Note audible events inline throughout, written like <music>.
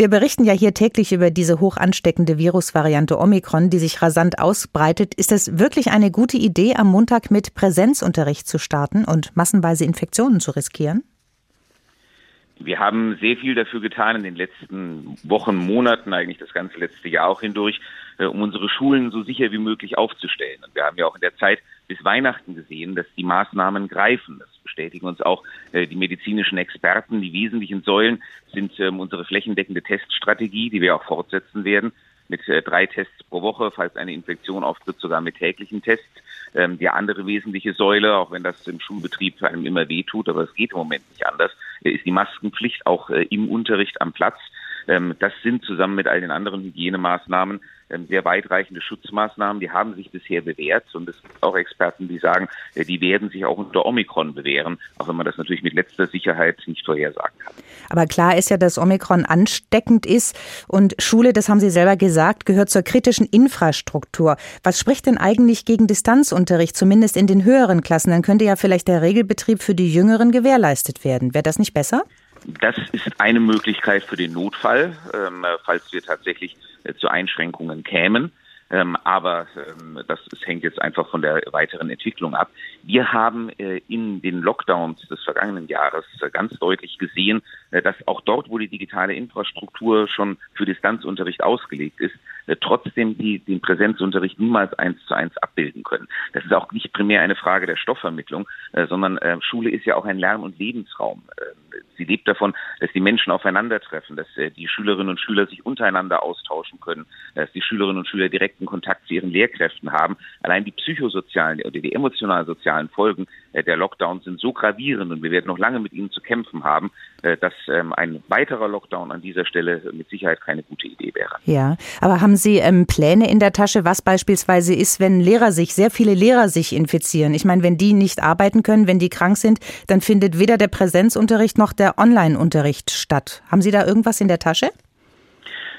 Wir berichten ja hier täglich über diese hoch ansteckende Virusvariante Omikron, die sich rasant ausbreitet. Ist es wirklich eine gute Idee, am Montag mit Präsenzunterricht zu starten und massenweise Infektionen zu riskieren? Wir haben sehr viel dafür getan in den letzten Wochen, Monaten, eigentlich das ganze letzte Jahr auch hindurch, äh, um unsere Schulen so sicher wie möglich aufzustellen. Und wir haben ja auch in der Zeit bis Weihnachten gesehen, dass die Maßnahmen greifen. Das bestätigen uns auch äh, die medizinischen Experten. Die wesentlichen Säulen sind ähm, unsere flächendeckende Teststrategie, die wir auch fortsetzen werden mit äh, drei Tests pro Woche, falls eine Infektion auftritt, sogar mit täglichen Tests. Ähm, die andere wesentliche Säule, auch wenn das im Schulbetrieb einem immer wehtut, aber es geht im Moment nicht anders, ist die Maskenpflicht auch äh, im Unterricht am Platz. Ähm, das sind zusammen mit all den anderen Hygienemaßnahmen ähm, sehr weitreichende Schutzmaßnahmen. Die haben sich bisher bewährt und es gibt auch Experten, die sagen, äh, die werden sich auch unter Omikron bewähren, auch wenn man das natürlich mit letzter Sicherheit nicht vorhersagen kann. Aber klar ist ja, dass Omikron ansteckend ist und Schule, das haben Sie selber gesagt, gehört zur kritischen Infrastruktur. Was spricht denn eigentlich gegen Distanzunterricht, zumindest in den höheren Klassen? Dann könnte ja vielleicht der Regelbetrieb für die Jüngeren gewährleistet werden. Wäre das nicht besser? Das ist eine Möglichkeit für den Notfall, ähm, falls wir tatsächlich äh, zu Einschränkungen kämen. Ähm, aber ähm, das, das hängt jetzt einfach von der weiteren Entwicklung ab. Wir haben äh, in den Lockdowns des vergangenen Jahres äh, ganz deutlich gesehen, äh, dass auch dort, wo die digitale Infrastruktur schon für Distanzunterricht ausgelegt ist, äh, trotzdem die, den Präsenzunterricht niemals eins zu eins abbilden können. Das ist auch nicht primär eine Frage der Stoffvermittlung, äh, sondern Schule ist ja auch ein Lern- und Lebensraum. Sie lebt davon, dass die Menschen aufeinandertreffen, dass die Schülerinnen und Schüler sich untereinander austauschen können, dass die Schülerinnen und Schüler direkten Kontakt zu ihren Lehrkräften haben. Allein die psychosozialen oder die emotional-sozialen Folgen der Lockdowns sind so gravierend und wir werden noch lange mit ihnen zu kämpfen haben, dass ähm, ein weiterer Lockdown an dieser Stelle mit Sicherheit keine gute Idee wäre. Ja, aber haben Sie ähm, Pläne in der Tasche, was beispielsweise ist, wenn Lehrer sich, sehr viele Lehrer sich infizieren? Ich meine, wenn die nicht arbeiten können, wenn die krank sind, dann findet weder der Präsenzunterricht noch der Online-Unterricht statt. Haben Sie da irgendwas in der Tasche?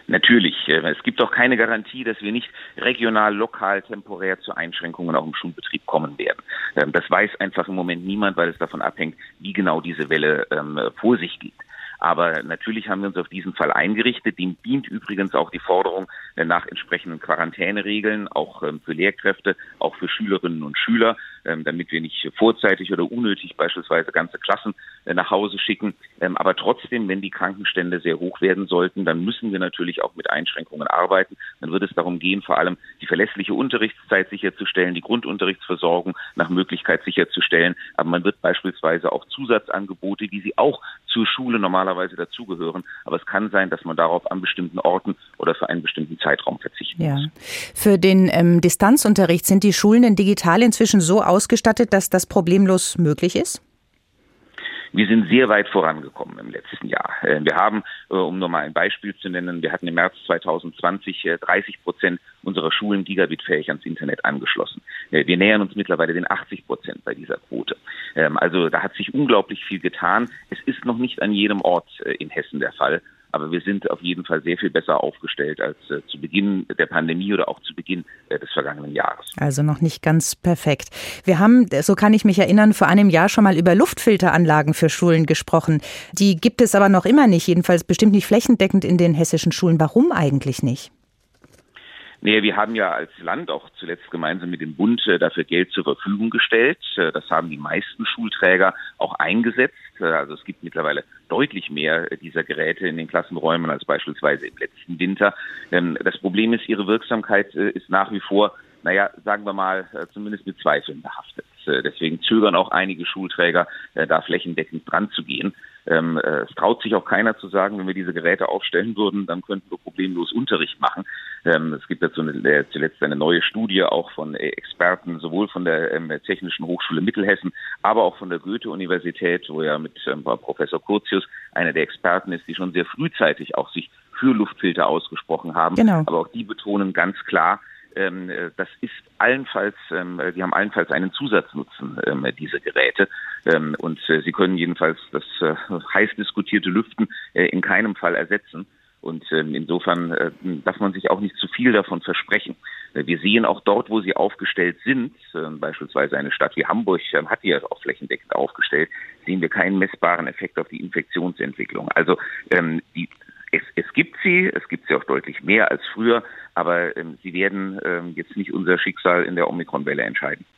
Natürlich. Äh, es gibt auch keine Garantie, dass wir nicht regional, lokal, temporär zu Einschränkungen auch im Schulbetrieb kommen werden. Ähm, das weiß einfach im Moment niemand, weil es davon abhängt, wie genau diese Welle ähm, vor sich geht. Aber natürlich haben wir uns auf diesen Fall eingerichtet. Dem dient übrigens auch die Forderung nach entsprechenden Quarantäneregeln, auch ähm, für Lehrkräfte, auch für Schülerinnen und Schüler, ähm, damit wir nicht vorzeitig oder unnötig beispielsweise ganze Klassen äh, nach Hause schicken. Ähm, aber trotzdem, wenn die Krankenstände sehr hoch werden sollten, dann müssen wir natürlich auch mit Einschränkungen arbeiten. Dann wird es darum gehen, vor allem die verlässliche Unterrichtszeit sicherzustellen, die Grundunterrichtsversorgung nach Möglichkeit sicherzustellen. Aber man wird beispielsweise auch Zusatzangebote, wie sie auch zur Schule normalerweise dazugehören. Aber es kann sein, dass man darauf an bestimmten Orten oder für einen bestimmten Zeitraum verzichten ja. muss. Für den ähm, Distanzunterricht sind die Schulen denn digital inzwischen so ausgestattet, dass das problemlos möglich ist? Wir sind sehr weit vorangekommen im letzten Jahr. Äh, wir haben, äh, um nur mal ein Beispiel zu nennen, wir hatten im März 2020 30 äh, Prozent unserer Schulen gigabitfähig ans Internet angeschlossen. Wir nähern uns mittlerweile den 80 Prozent bei dieser Quote. Ähm, also da hat sich unglaublich viel getan. Es ist noch nicht an jedem Ort in Hessen der Fall. Aber wir sind auf jeden Fall sehr viel besser aufgestellt als äh, zu Beginn der Pandemie oder auch zu Beginn äh, des vergangenen Jahres. Also noch nicht ganz perfekt. Wir haben, so kann ich mich erinnern, vor einem Jahr schon mal über Luftfilteranlagen für Schulen gesprochen. Die gibt es aber noch immer nicht, jedenfalls bestimmt nicht flächendeckend in den hessischen Schulen. Warum eigentlich nicht? Nee, wir haben ja als Land auch zuletzt gemeinsam mit dem Bund äh, dafür Geld zur Verfügung gestellt. Äh, das haben die meisten Schulträger auch eingesetzt. Äh, also es gibt mittlerweile deutlich mehr dieser Geräte in den Klassenräumen als beispielsweise im letzten Winter. Ähm, das Problem ist, ihre Wirksamkeit ist nach wie vor, naja, sagen wir mal, zumindest mit Zweifeln behaftet. Deswegen zögern auch einige Schulträger, da flächendeckend dran zu gehen. Ähm, äh, es traut sich auch keiner zu sagen, wenn wir diese Geräte aufstellen würden, dann könnten wir problemlos Unterricht machen. Ähm, es gibt dazu eine, äh, zuletzt eine neue Studie auch von äh, Experten, sowohl von der ähm, Technischen Hochschule Mittelhessen, aber auch von der Goethe-Universität, wo ja mit ähm, Professor Curtius einer der Experten ist, die schon sehr frühzeitig auch sich für Luftfilter ausgesprochen haben. Genau. Aber auch die betonen ganz klar, äh, das ist allenfalls, die haben allenfalls einen Zusatznutzen, diese Geräte. Und sie können jedenfalls das <laughs> heiß diskutierte Lüften in keinem Fall ersetzen. Und ähm, insofern äh, darf man sich auch nicht zu viel davon versprechen. Äh, wir sehen auch dort, wo sie aufgestellt sind, äh, beispielsweise eine Stadt wie Hamburg äh, hat die ja auch flächendeckend aufgestellt, sehen wir keinen messbaren Effekt auf die Infektionsentwicklung. Also ähm, die es, es gibt sie, es gibt sie auch deutlich mehr als früher, aber ähm, sie werden ähm, jetzt nicht unser Schicksal in der Omikron-Welle entscheiden.